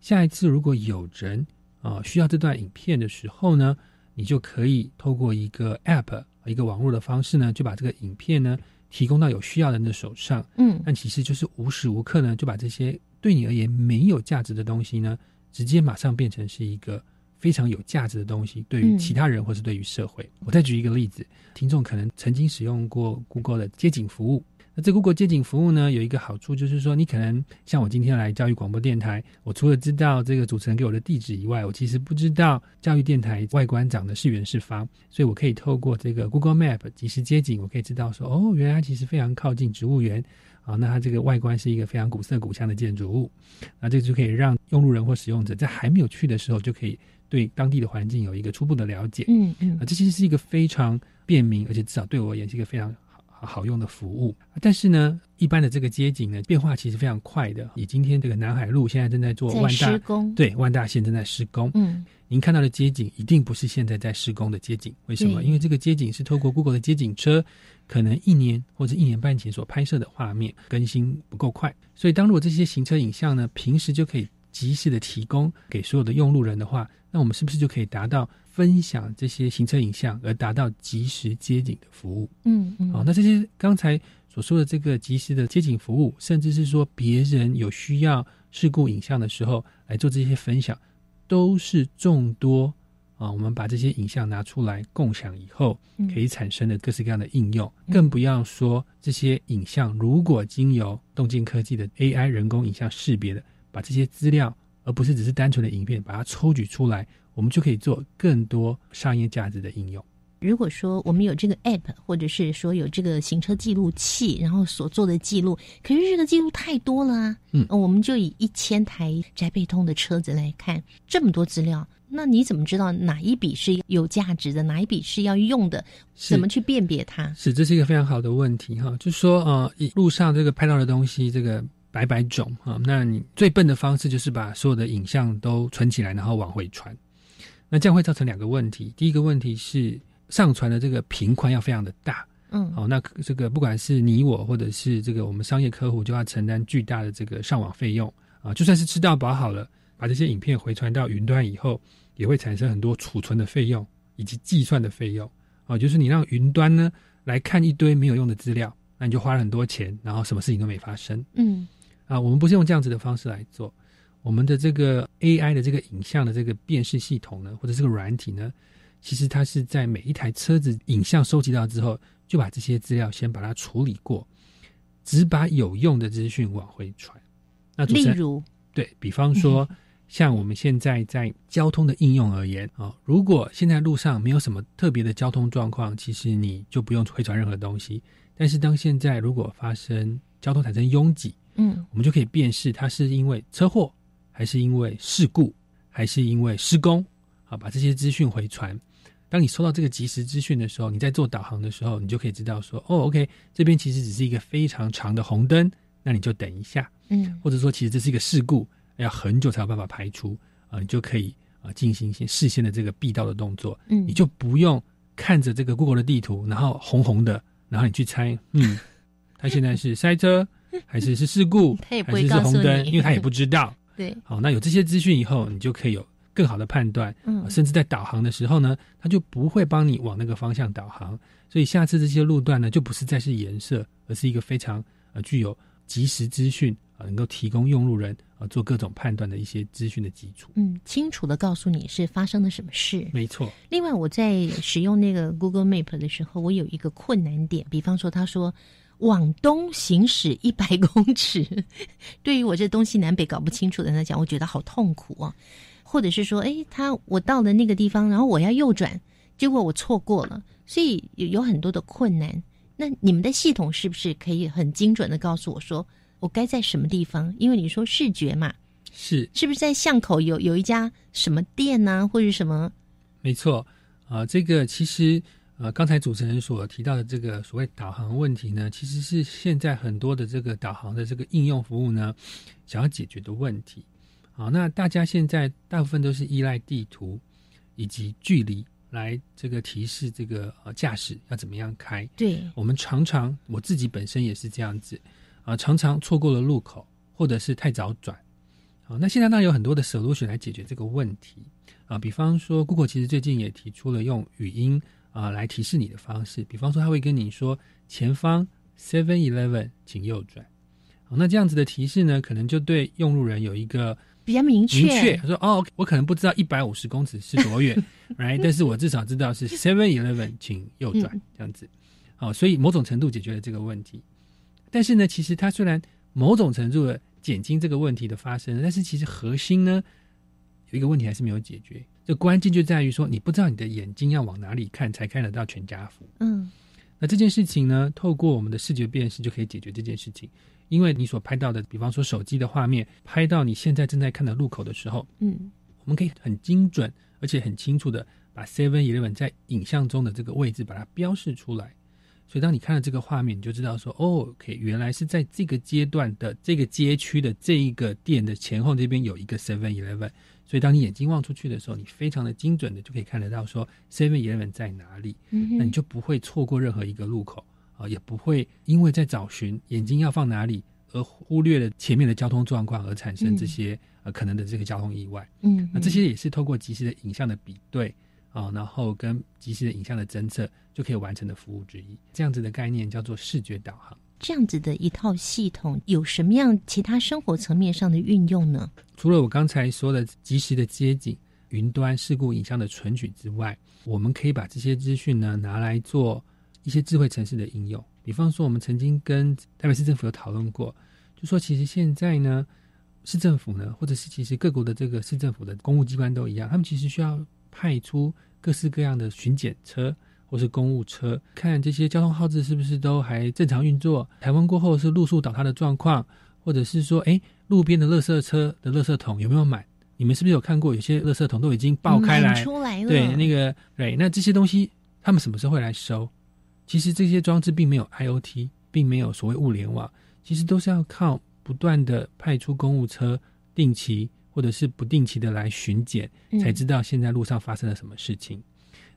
下一次如果有人。啊，需要这段影片的时候呢，你就可以透过一个 App、一个网络的方式呢，就把这个影片呢提供到有需要人的手上。嗯，但其实就是无时无刻呢，就把这些对你而言没有价值的东西呢，直接马上变成是一个非常有价值的东西，对于其他人或是对于社会。我再举一个例子，听众可能曾经使用过 Google 的街景服务。那这 Google 街景服务呢，有一个好处就是说，你可能像我今天来教育广播电台，我除了知道这个主持人给我的地址以外，我其实不知道教育电台外观长得是圆是方，所以我可以透过这个 Google Map 即时街景，我可以知道说，哦，原来它其实非常靠近植物园啊，那它这个外观是一个非常古色古香的建筑物，那这个就可以让用路人或使用者在还没有去的时候，就可以对当地的环境有一个初步的了解。嗯嗯，啊，这其实是一个非常便民，而且至少对我而言是一个非常。好用的服务，但是呢，一般的这个街景呢，变化其实非常快的。以今天这个南海路现在正在做万大施工，对，万大线正在施工。嗯，您看到的街景一定不是现在在施工的街景，为什么？因为这个街景是透过 Google 的街景车，可能一年或者一年半前所拍摄的画面更新不够快，所以当如果这些行车影像呢，平时就可以及时的提供给所有的用路人的话，那我们是不是就可以达到分享这些行车影像，而达到及时接警的服务？嗯嗯，好，那这些刚才所说的这个及时的接警服务，甚至是说别人有需要事故影像的时候来做这些分享，都是众多啊，我们把这些影像拿出来共享以后，可以产生的各式各样的应用。更不要说这些影像，如果经由动静科技的 AI 人工影像识别的，把这些资料，而不是只是单纯的影片，把它抽取出来，我们就可以做更多商业价值的应用。如果说我们有这个 app，或者是说有这个行车记录器，然后所做的记录，可是这个记录太多了啊。嗯，我们就以一千台宅配通的车子来看，这么多资料，那你怎么知道哪一笔是有价值的，哪一笔是要用的？怎么去辨别它？是，这是一个非常好的问题哈。就是说，呃，路上这个拍到的东西，这个。百百种啊，那你最笨的方式就是把所有的影像都存起来，然后往回传。那这样会造成两个问题。第一个问题是上传的这个频宽要非常的大，嗯，好，那这个不管是你我或者是这个我们商业客户，就要承担巨大的这个上网费用啊。就算是吃到饱好了，把这些影片回传到云端以后，也会产生很多储存的费用以及计算的费用啊。就是你让云端呢来看一堆没有用的资料，那你就花了很多钱，然后什么事情都没发生，嗯。啊，我们不是用这样子的方式来做，我们的这个 AI 的这个影像的这个辨识系统呢，或者这个软体呢，其实它是在每一台车子影像收集到之后，就把这些资料先把它处理过，只把有用的资讯往回传。那例如，对比方说，像我们现在在交通的应用而言啊，如果现在路上没有什么特别的交通状况，其实你就不用回传任何东西。但是当现在如果发生交通产生拥挤，嗯，我们就可以辨识它是因为车祸，还是因为事故，还是因为施工，好，把这些资讯回传。当你收到这个即时资讯的时候，你在做导航的时候，你就可以知道说，哦，OK，这边其实只是一个非常长的红灯，那你就等一下，嗯，或者说其实这是一个事故，要很久才有办法排除，啊，你就可以啊进行一些事先的这个避道的动作，嗯，你就不用看着这个 Google 的地图，然后红红的，然后你去猜，嗯，它现在是塞车。还是是事故，他也不还是是红灯，因为他也不知道。对，好，那有这些资讯以后，你就可以有更好的判断。嗯，甚至在导航的时候呢，他就不会帮你往那个方向导航。所以下次这些路段呢，就不是再是颜色，而是一个非常呃具有及时资讯啊，能够提供用路人啊做各种判断的一些资讯的基础。嗯，清楚的告诉你是发生了什么事。没错。另外，我在使用那个 Google Map 的时候，我有一个困难点，比方说，他说。往东行驶一百 公尺，对于我这东西南北搞不清楚的人来讲，我觉得好痛苦啊。或者是说，哎，他我到了那个地方，然后我要右转，结果我错过了，所以有有很多的困难。那你们的系统是不是可以很精准的告诉我说，我该在什么地方？因为你说视觉嘛，是是不是在巷口有有一家什么店呢，或者什么？没错啊，这个其实。呃，刚才主持人所提到的这个所谓导航问题呢，其实是现在很多的这个导航的这个应用服务呢，想要解决的问题。好，那大家现在大部分都是依赖地图以及距离来这个提示这个呃驾驶要怎么样开。对，我们常常我自己本身也是这样子啊，常常错过了路口，或者是太早转。好，那现在当然有很多的 solution 来解决这个问题啊，比方说 Google 其实最近也提出了用语音。啊，来提示你的方式，比方说他会跟你说前方 Seven Eleven，请右转。好，那这样子的提示呢，可能就对用路人有一个比较明确。明确，他说哦，我可能不知道一百五十公尺是多远，right？但是我至少知道是 Seven Eleven，请右转这样子。好，所以某种程度解决了这个问题。但是呢，其实它虽然某种程度的减轻这个问题的发生，但是其实核心呢，有一个问题还是没有解决。这关键就在于说，你不知道你的眼睛要往哪里看才看得到全家福。嗯，那这件事情呢，透过我们的视觉辨识就可以解决这件事情。因为你所拍到的，比方说手机的画面，拍到你现在正在看的路口的时候，嗯，我们可以很精准而且很清楚的把 Seven Eleven 在影像中的这个位置把它标示出来。所以当你看了这个画面，你就知道说，哦，OK，原来是在这个阶段的这个街区的这一个店的前后这边有一个 Seven Eleven。所以，当你眼睛望出去的时候，你非常的精准的就可以看得到说 Seven Eleven 在哪里，嗯那你就不会错过任何一个路口啊，也不会因为在找寻眼睛要放哪里而忽略了前面的交通状况，而产生这些、呃可能的这个交通意外。嗯，那这些也是透过及时的影像的比对啊、然后跟及时的影像的侦测就可以完成的服务之一。这样子的概念叫做视觉导航。这样子的一套系统有什么样其他生活层面上的运用呢？除了我刚才说的及时的街景、云端事故影像的存取之外，我们可以把这些资讯呢拿来做一些智慧城市的应用。比方说，我们曾经跟台北市政府有讨论过，就说其实现在呢，市政府呢，或者是其实各国的这个市政府的公务机关都一样，他们其实需要派出各式各样的巡检车或是公务车，看这些交通号志是不是都还正常运作。台风过后是路树倒塌的状况，或者是说，哎，路边的垃圾车的垃圾桶有没有满？你们是不是有看过有些垃圾桶都已经爆开来出来了，对，那个对，那这些东西他们什么时候会来收？其实这些装置并没有 IOT，并没有所谓物联网，其实都是要靠不断的派出公务车，定期或者是不定期的来巡检，嗯才知道现在路上发生了什么事情。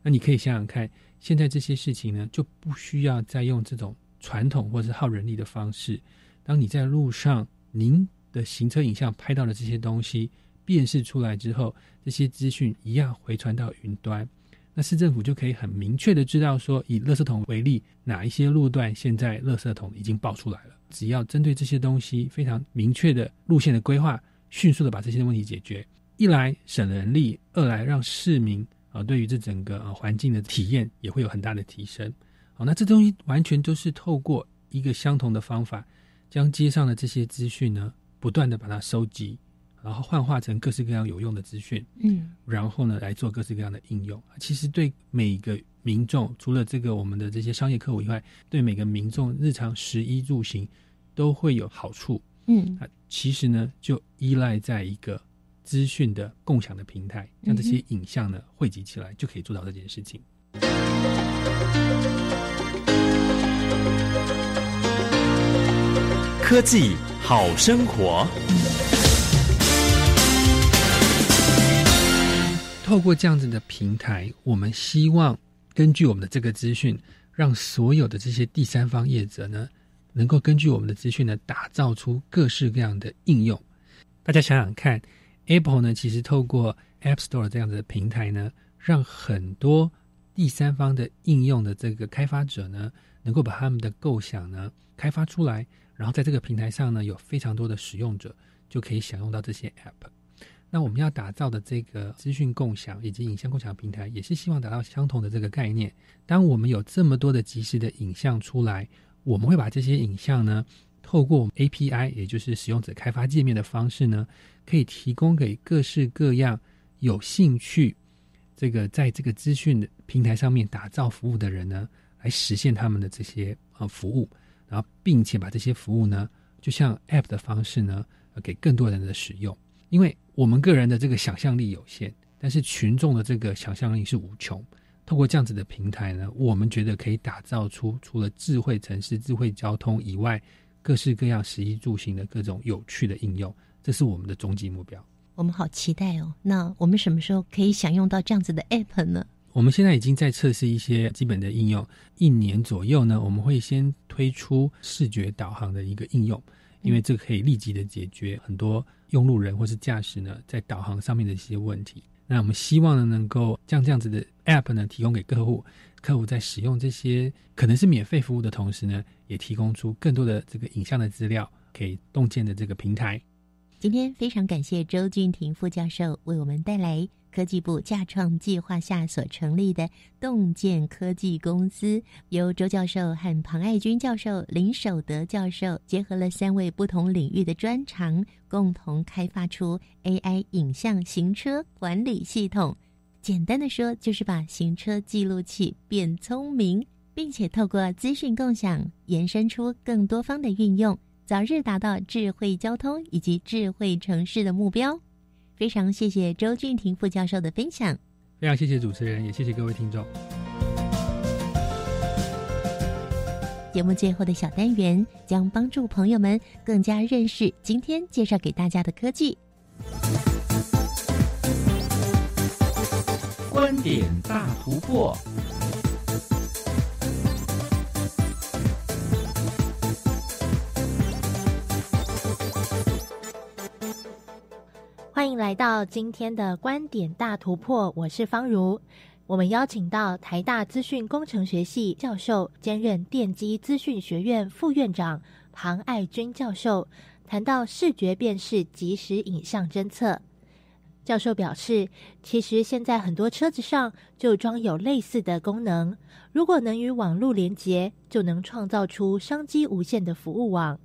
那你可以想想看，现在这些事情呢，就不需要再用这种传统或者是耗人力的方式。当你在路上，您的行车影像拍到的这些东西辨识出来之后，这些资讯一样回传到云端。那市政府就可以很明确的知道说，以垃圾桶为例，哪一些路段现在垃圾桶已经爆出来了。只要针对这些东西非常明确的路线的规划，迅速的把这些问题解决，一来省人力，二来让市民啊、呃对于这整个呃环境的体验也会有很大的提升。好、那这东西完全都是透过一个相同的方法，将街上的这些资讯呢，不断的把它收集，然后幻化成各式各样有用的资讯。嗯然后呢来做各式各样的应用。其实对每个民众，除了这个我们的这些商业客户以外，对每个民众日常食衣住行都会有好处。嗯啊，其实呢就依赖在一个资讯的共享的平台，让这些影像呢汇集起来，就可以做到这件事情。科技好生活。透过这样子的平台，我们希望根据我们的这个资讯，让所有的这些第三方业者呢，能够根据我们的资讯呢，打造出各式各样的应用。大家想想看，Apple 呢，其实透过 App Store 这样的平台呢，让很多第三方的应用的这个开发者呢，能够把他们的构想呢开发出来，然后在这个平台上呢，有非常多的使用者就可以享用到这些 App。那我们要打造的这个资讯共享以及影像共享平台，也是希望达到相同的这个概念。当我们有这么多的即时的影像出来，我们会把这些影像呢，透过我们 API，也就是使用者开发界面的方式呢，可以提供给各式各样有兴趣这个在这个资讯的平台上面打造服务的人呢，来实现他们的这些呃服务，然后并且把这些服务呢，就像 App 的方式呢，给更多人的使用。因为我们个人的这个想象力有限，但是群众的这个想象力是无穷。透过这样子的平台呢，我们觉得可以打造出除了智慧城市、智慧交通以外，各式各样食衣住行的各种有趣的应用，这是我们的终极目标。我们好期待哦。那我们什么时候可以享用到这样子的 App 呢？我们现在已经在测试一些基本的应用，一年左右呢，我们会先推出视觉导航的一个应用，因为这可以立即的解决很多用路人或是驾驶呢在导航上面的一些问题。那我们希望呢，能够将这样子的 App 呢提供给客户，客户在使用这些可能是免费服务的同时呢，也提供出更多的这个影像的资料给洞见的这个平台。今天非常感谢周俊廷副教授为我们带来科技部架创计划下所成立的洞见科技公司，由周教授和庞爱军教授、林守德教授结合了三位不同领域的专长，共同开发出 AI 影像行车管理系统。简单的说，就是把行车记录器变聪明，并且透过资讯共享，延伸出更多方的运用。早日达到智慧交通以及智慧城市的目标。非常谢谢周俊廷副教授的分享。非常谢谢主持人，也谢谢各位听众。节目最后的小单元将帮助朋友们更加认识今天介绍给大家的科技。观点大突破。欢迎来到今天的观点大突破，我是方如。我们邀请到台大资讯工程学系教授，兼任电机资讯学院副院长庞爱军教授，谈到视觉辨识即时影像侦测。教授表示，其实现在很多车子上就装有类似的功能，如果能与网络连接，就能创造出商机无限的服务网。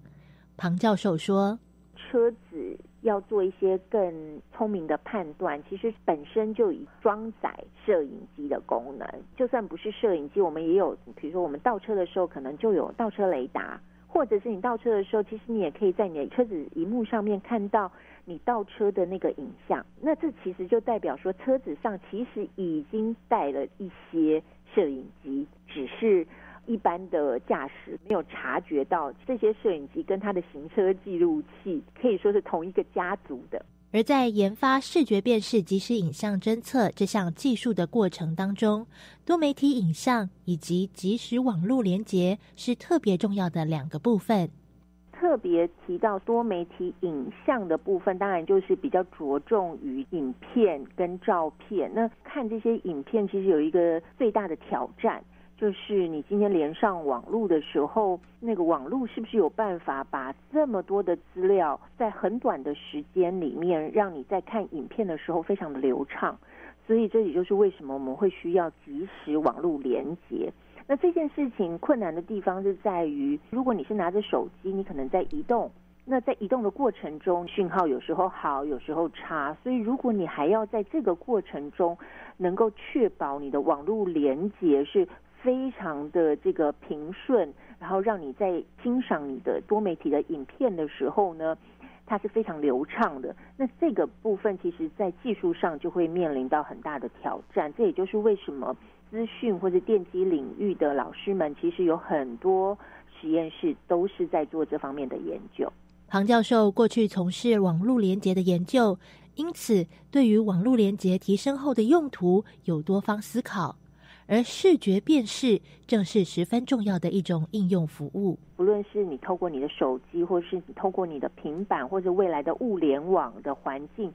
庞教授说：“车子。”要做一些更聪明的判断，其实本身就以装载摄影机的功能。就算不是摄影机，我们也有，比如说我们倒车的时候，可能就有倒车雷达，或者是你倒车的时候，其实你也可以在你的车子荧幕上面看到你倒车的那个影像。那这其实就代表说，车子上其实已经带了一些摄影机，只是。一般的驾驶没有察觉到这些摄影机跟他的行车记录器可以说是同一个家族的。而在研发视觉辨识即时影像侦测这项技术的过程当中，多媒体影像以及即时网络连接是特别重要的两个部分。特别提到多媒体影像的部分，当然就是比较着重于影片跟照片。那看这些影片，其实有一个最大的挑战。就是你今天连上网络的时候，那个网络是不是有办法把这么多的资料在很短的时间里面，让你在看影片的时候非常的流畅？所以这也就是为什么我们会需要即时网络连接。那这件事情困难的地方是在于，如果你是拿着手机，你可能在移动，那在移动的过程中，讯号有时候好，有时候差。所以如果你还要在这个过程中能够确保你的网络连接是。非常的这个平顺，然后让你在欣赏你的多媒体的影片的时候呢，它是非常流畅的。那这个部分其实，在技术上就会面临到很大的挑战。这也就是为什么资讯或者电机领域的老师们，其实有很多实验室都是在做这方面的研究。庞教授过去从事网络连接的研究，因此对于网络连接提升后的用途有多方思考。而视觉辨识正是十分重要的一种应用服务。不论是你透过你的手机，或是你透过你的平板，或者未来的物联网的环境，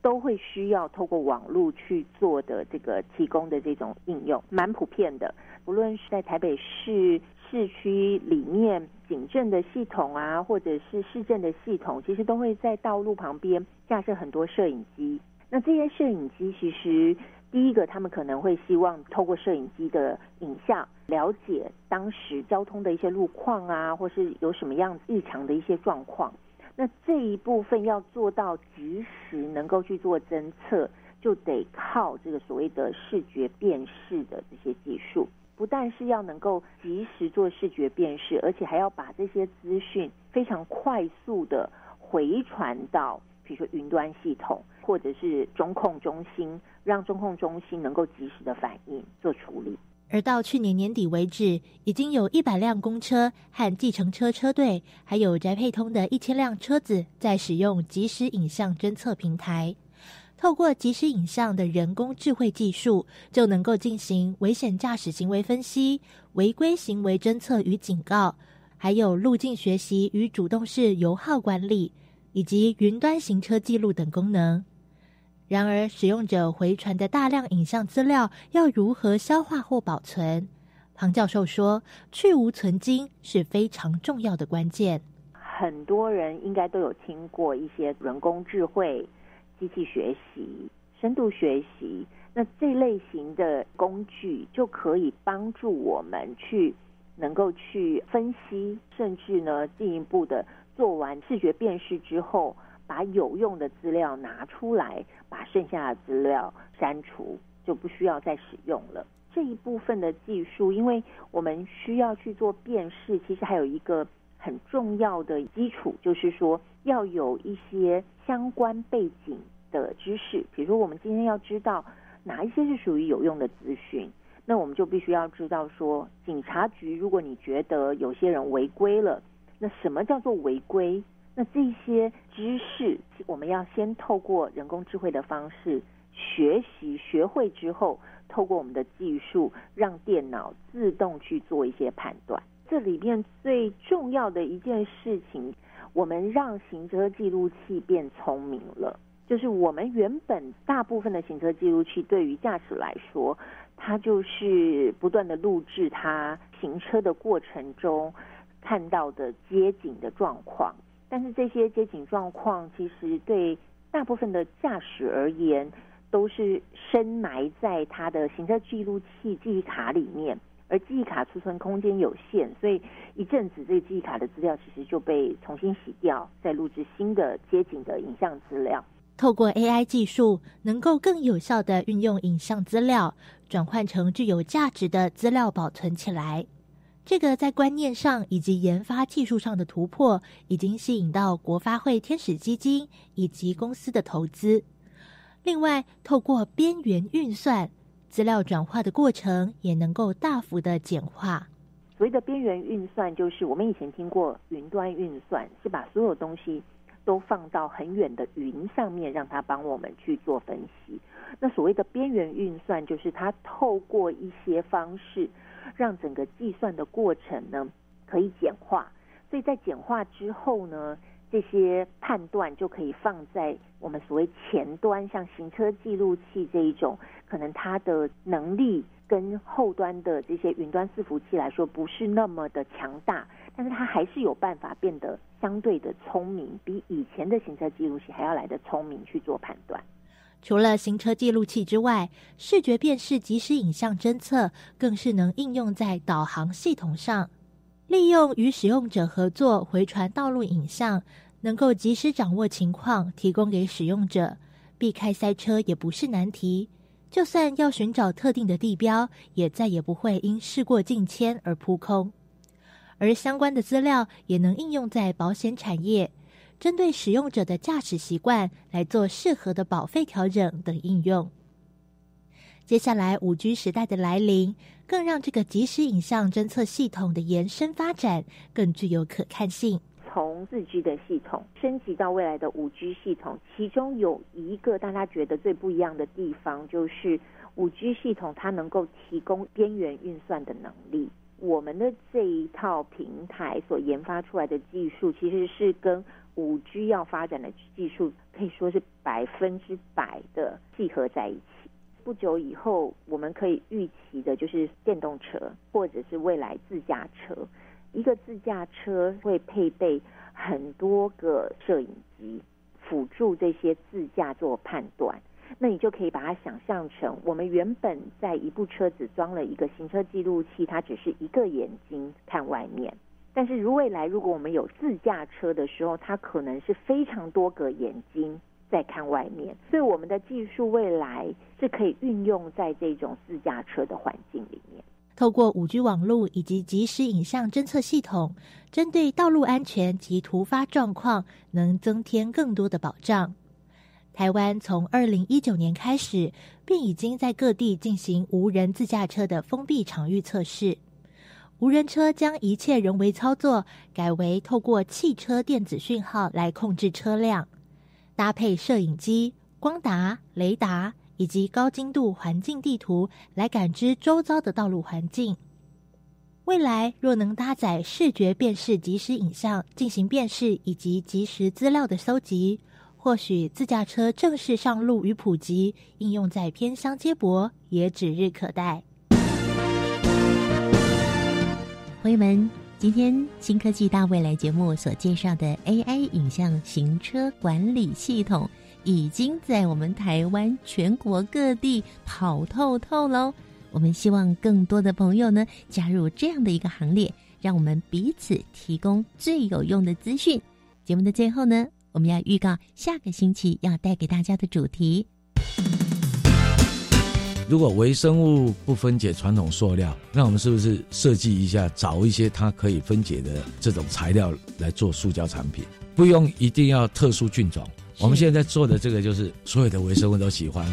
都会需要透过网络去做的这个提供的这种应用，蛮普遍的。不论是在台北市市区里面警政的系统啊，或者是市政的系统，其实都会在道路旁边架设很多摄影机。那这些摄影机其实。第一个，他们可能会希望透过摄影机的影像，了解当时交通的一些路况啊，或是有什么样异常的一些状况。那这一部分要做到及时能够去做侦测，就得靠这个所谓的视觉辨识的这些技术。不但是要能够及时做视觉辨识，而且还要把这些资讯非常快速的回传到，比如说云端系统。或者是中控中心，让中控中心能够及时的反应做处理。而到去年年底为止，已经有一百辆公车和计程车车队，还有宅配通的一千辆车子，在使用即时影像侦测平台。透过即时影像的人工智慧技术，就能够进行危险驾驶行为分析、违规行为侦测与警告，还有路径学习与主动式油耗管理，以及云端行车记录等功能。然而，使用者回传的大量影像资料要如何消化或保存？庞教授说：“去无存精是非常重要的关键。很多人应该都有听过一些人工智慧、机器学习、深度学习，那这类型的工具就可以帮助我们去能够去分析，甚至呢进一步的做完视觉辨识之后。”把有用的资料拿出来，把剩下的资料删除，就不需要再使用了。这一部分的技术，因为我们需要去做辨识，其实还有一个很重要的基础，就是说要有一些相关背景的知识。比如说，我们今天要知道哪一些是属于有用的资讯，那我们就必须要知道说，警察局如果你觉得有些人违规了，那什么叫做违规？那这些知识，我们要先透过人工智慧的方式学习，学会之后，透过我们的技术，让电脑自动去做一些判断。这里面最重要的一件事情，我们让行车记录器变聪明了。就是我们原本大部分的行车记录器对于驾驶来说，它就是不断的录制他行车的过程中看到的街景的状况。但是这些街景状况其实对大部分的驾驶而言，都是深埋在他的行车记录器记忆卡里面。而记忆卡储存空间有限，所以一阵子这个记忆卡的资料其实就被重新洗掉，再录制新的街景的影像资料。透过 AI 技术，能够更有效的运用影像资料，转换成具有价值的资料保存起来。这个在观念上以及研发技术上的突破，已经吸引到国发会天使基金以及公司的投资。另外，透过边缘运算。资料转化的过程也能够大幅的简化。所谓的边缘运算，就是我们以前听过云端运算，是把所有东西都放到很远的云上面，让它帮我们去做分析。那所谓的边缘运算，就是它透过一些方式，让整个计算的过程呢可以简化。所以在简化之后呢？这些判断就可以放在我们所谓前端，像行车记录器这一种，可能它的能力跟后端的这些云端伺服器来说不是那么的强大，但是它还是有办法变得相对的聪明，比以前的行车记录器还要来的聪明去做判断。除了行车记录器之外，视觉辨识即时影像侦测更是能应用在导航系统上。利用与使用者合作回传道路影像，能够及时掌握情况，提供给使用者，避开塞车也不是难题。就算要寻找特定的地标，也再也不会因事过境迁而扑空。而相关的资料也能应用在保险产业，针对使用者的驾驶习惯来做适合的保费调整等应用。接下来，五 G 时代的来临，更让这个即时影像侦测系统的延伸发展更具有可看性。从四 G 的系统升级到未来的五 G 系统，其中有一个大家觉得最不一样的地方，就是五 G 系统它能够提供边缘运算的能力。我们的这一套平台所研发出来的技术，其实是跟五 G 要发展的技术可以说是百分之百的契合在一起。不久以后，我们可以预期的就是电动车，或者是未来自驾车。一个自驾车会配备很多个摄影机，辅助这些自驾做判断。那你就可以把它想象成，我们原本在一部车子装了一个行车记录器，它只是一个眼睛看外面。但是如未来，如果我们有自驾车的时候，它可能是非常多个眼睛。在看外面，所以我们的技术未来是可以运用在这种自驾车的环境里面。透过五 G 网络以及即时影像侦测系统，针对道路安全及突发状况，能增添更多的保障。台湾从二零一九年开始，便已经在各地进行无人自驾车的封闭场域测试。无人车将一切人为操作改为透过汽车电子讯号来控制车辆。搭配摄影机、光达、雷达以及高精度环境地图来感知周遭的道路环境。未来若能搭载视觉辨识即时影像进行辨识以及即时资料的搜集，或许自驾车正式上路与普及，应用在偏乡接驳也指日可待。朋友们。今天新科技大未来节目所介绍的 AI 影像行车管理系统，已经在我们台湾全国各地跑透透喽。我们希望更多的朋友呢加入这样的一个行列，让我们彼此提供最有用的资讯。节目的最后呢，我们要预告下个星期要带给大家的主题。如果微生物不分解传统塑料，那我们是不是设计一下，找一些它可以分解的这种材料来做塑胶产品？不用一定要特殊菌种。我们现在做的这个，就是所有的微生物都喜欢。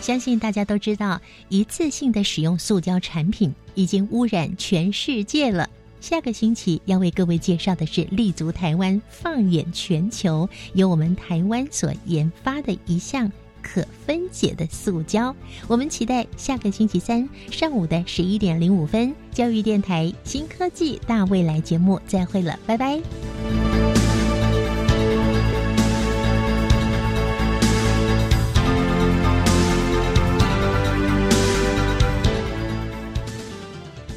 相信大家都知道，一次性的使用塑胶产品已经污染全世界了。下个星期要为各位介绍的是立足台湾、放眼全球，由我们台湾所研发的一项。可分解的塑胶，我们期待下个星期三上午的十一点零五分，教育电台新科技大未来节目再会了，拜拜。